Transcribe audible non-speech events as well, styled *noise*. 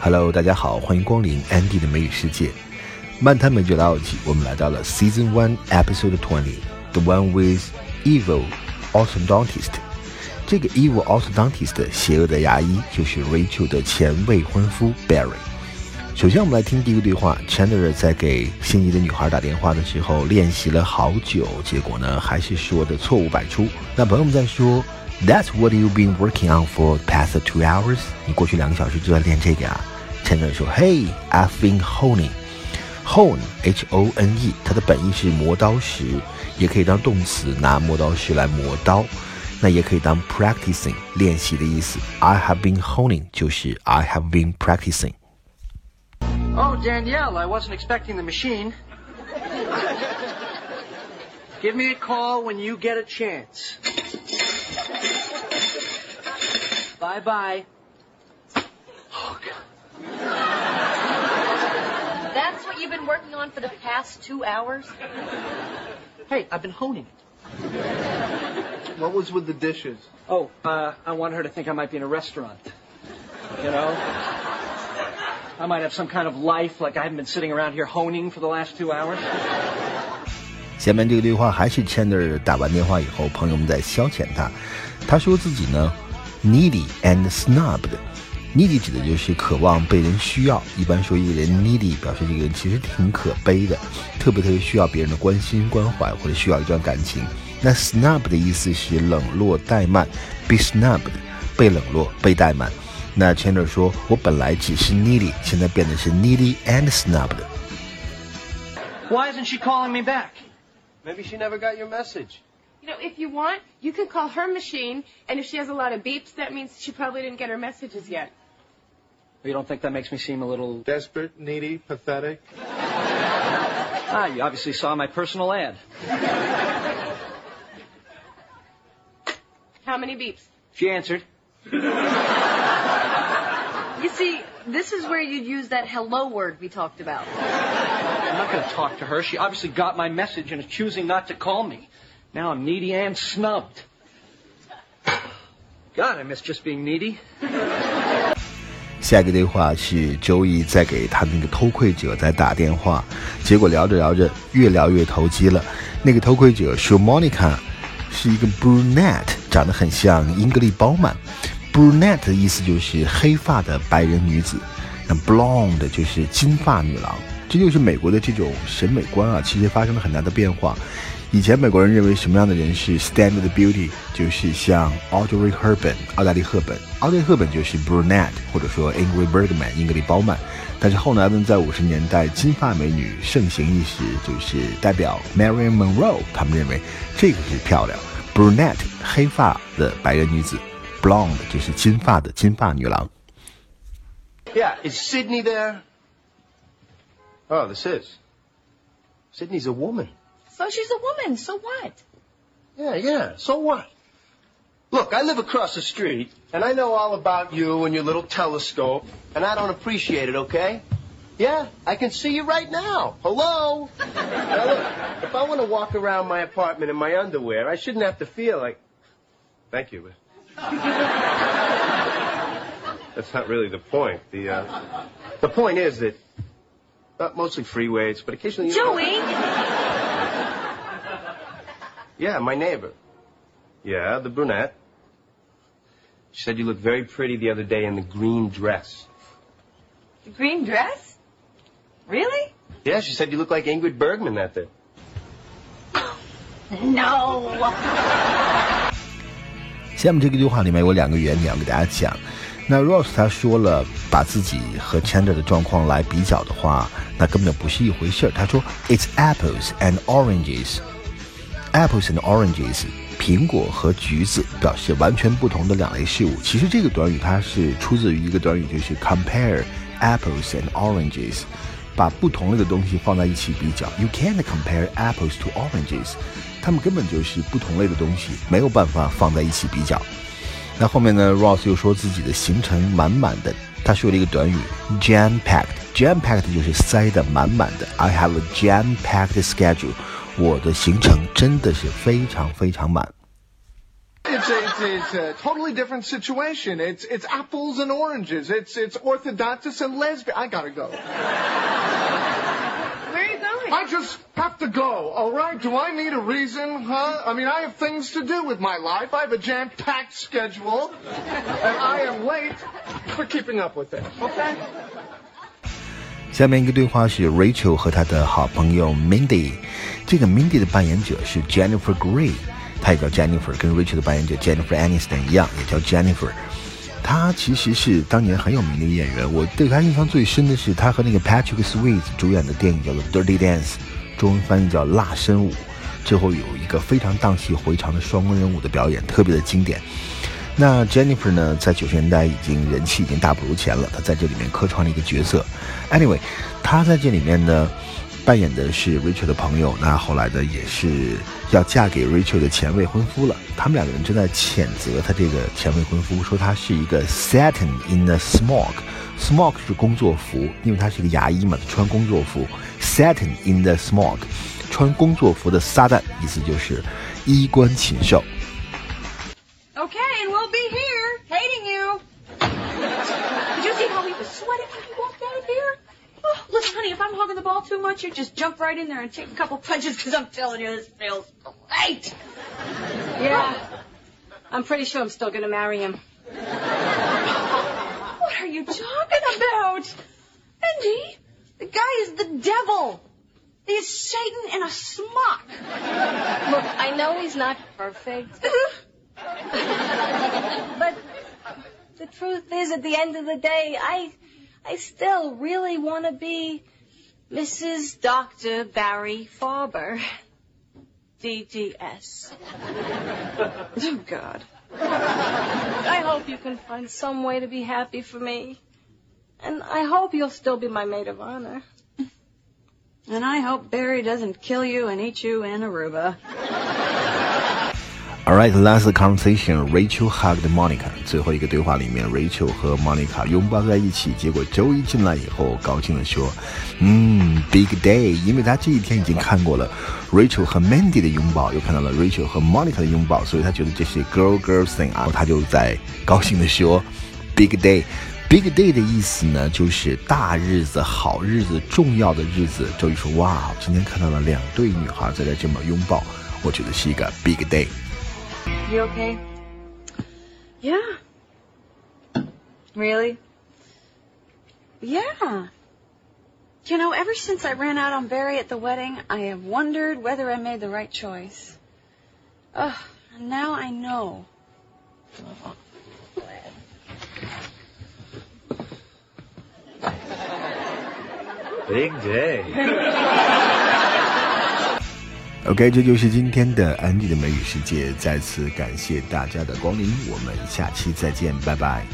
Hello，大家好，欢迎光临 Andy 的美语世界。漫谈美剧老友记，我们来到了 Season One Episode Twenty，The One with Evil Orthodontist。这个 Evil Orthodontist 邪恶的牙医就是 Rachel 的前未婚夫 Barry。首先，我们来听第一个对话。Chandler 在给心仪的女孩打电话的时候练习了好久，结果呢，还是说的错误百出。那朋友们在说。That's what you've been working on for past two hours。你过去两个小时就在练这个啊？Chandler 说：“Hey, I've been honing. Hone, H-O-N-E，它的本意是磨刀石，也可以当动词，拿磨刀石来磨刀。那也可以当 practicing 练习的意思。I have been honing 就是 I have been practicing。Oh, Danielle, I wasn't expecting the machine. Give me a call when you get a chance. Bye bye. Oh, God. That's what you've been working on for the past two hours? Hey, I've been honing it. What was with the dishes? Oh, uh, I want her to think I might be in a restaurant. You know? I might have some kind of life, like I haven't been sitting around here honing for the last two hours. 下面这个对话还是 Chandler 打完电话以后，朋友们在消遣他。他说自己呢 needy and snubbed。needy 指的就是渴望被人需要，一般说一个人 needy 表示这个人其实挺可悲的，特别特别需要别人的关心关怀或者需要一段感情。那 snub 的意思是冷落怠慢，be snubbed 被冷落被怠慢。那 Chandler 说，我本来只是 needy，现在变得是 needy and snubbed。Why isn't she calling me back? Maybe she never got your message. You know, if you want, you can call her machine, and if she has a lot of beeps, that means she probably didn't get her messages yet. You don't think that makes me seem a little Desperate, needy, pathetic. *laughs* Ah, you obviously saw my personal ad. How many beeps? She answered. *laughs* You see, this is where you'd use that hello word we talked about. I'm not going to talk to her. She obviously got my message and is choosing not to call me. Now I'm needy and snubbed. God, I miss just being needy. 下一个对话是周易在给他那个偷窥者在打电话，结果聊着聊着越聊越投机了。那个偷窥者说，Monica 是一个 brunette，长得很像英格丽褒曼。brunette 的意思就是黑发的白人女子，那 blonde 就是金发女郎。这就是美国的这种审美观啊，其实发生了很大的变化。以前美国人认为什么样的人是 standard beauty，就是像 Audrey Hepburn，奥黛丽·赫本。奥黛丽·赫本就是 brunette，或者说 Ingrid Bergman，英格丽·褒曼。但是后来呢，在五十年代，金发美女盛行一时，就是代表 Marilyn Monroe，他们认为这个是漂亮，brunette 黑发的白人女子，blonde 就是金发的金发女郎。Yeah, is Sydney there? Oh, this is. Sydney's a woman. So she's a woman, so what? Yeah, yeah. So what? Look, I live across the street, and I know all about you and your little telescope, and I don't appreciate it, okay? Yeah, I can see you right now. Hello? now look, if I want to walk around my apartment in my underwear, I shouldn't have to feel like. Thank you. *laughs* That's not really the point. The uh, the point is that uh, mostly free weights, but occasionally. You know- Joey! yeah, my neighbor. Yeah, the brunette. She said you looked very pretty the other day in the green dress. The green dress? Really? Yeah, she said you looked like Ingrid Bergman that *laughs* day. No. 下面这个对话里面有两个原点要给大家讲。 那 Ross 他说了，把自己和 Chandler 的状况来比较的话，那根本不是一回事儿。他说，It's apples and oranges。Apples and oranges，苹果和橘子表示完全不同的两类事物。其实这个短语它是出自于一个短语，就是 compare apples and oranges，把不同类的东西放在一起比较。You can't compare apples to oranges，它们根本就是不同类的东西，没有办法放在一起比较。那后面呢，Ross 又说自己的行程满满的，他说了一个短语 jam packed，jam packed 就是塞得满满的。I have a jam packed schedule，我的行程真的是非常非常满。It's a, it's, it's a totally different situation. It's it's apples and oranges. It's it's orthodontist and lesbian. I gotta go. I just have to go. All right? Do I need a reason, huh? I mean, I have things to do with my life. I have a jam-packed schedule, and I am late for keeping up with it. Okay? 下面一个对话是 Rachel 和她的好朋友 Mindy，这个 Mindy 的扮演者是 Jennifer Grey，她也叫 Jennifer，跟 Rachel 的扮演者 Jennifer Aniston 一样，也叫 Jennifer。 他其实是当年很有名的演员，我对他印象最深的是他和那个 Patrick Swayze 主演的电影叫做《Dirty Dance》，中文翻译叫《辣身舞》，最后有一个非常荡气回肠的双人舞的表演，特别的经典。那 Jennifer 呢，在九十年代已经人气已经大不如前了，她在这里面客串了一个角色。Anyway，她在这里面呢，扮演的是 Rachel 的朋友，那后来呢也是要嫁给 Rachel 的前未婚夫了。他们两个人正在谴责他这个前未婚夫，说他是一个 Satan in the smog。smog 是工作服，因为他是一个牙医嘛，穿工作服。Satan in the smog，穿工作服的撒旦，意思就是衣冠禽兽。Okay, and we'll be here, hating you. Did you see how he was sweating Listen, honey, if I'm hugging the ball too much, you just jump right in there and take a couple punches, because I'm telling you, this feels great. Yeah. I'm pretty sure I'm still gonna marry him. What are you talking about? Andy, the guy is the devil. He is Satan in a smock. Look, I know he's not perfect, uh-huh. *laughs* but the truth is, at the end of the day, I, I still really want to be Mrs. Dr. Barry Farber. *laughs* DGS. *laughs* oh, God. I hope you can find some way to be happy for me. And I hope you'll still be my maid of honor. *laughs* And I hope Barry doesn't kill you and eat you in Aruba. All right, last conversation. Rachel hugged Monica. 最后一个对话里面，Rachel 和 Monica 拥抱在一起。结果周一进来以后，高兴地说：“嗯，big day。”因为他这一天已经看过了 Rachel 和 Mandy 的拥抱，又看到了 Rachel 和 Monica 的拥抱，所以他觉得这是 girl girl thing 啊。他就在高兴地说：“big day。” Big day 的意思呢，就是大日子、好日子、重要的日子。周一说：“哇，今天看到了两对女孩在这这么拥抱，我觉得是一个 big day。” You okay? Yeah. Really? Yeah. You know, ever since I ran out on Barry at the wedding, I have wondered whether I made the right choice. Ugh, now I know. Big day. *laughs* OK，这就是今天的安迪的美语世界。再次感谢大家的光临，我们下期再见，拜拜。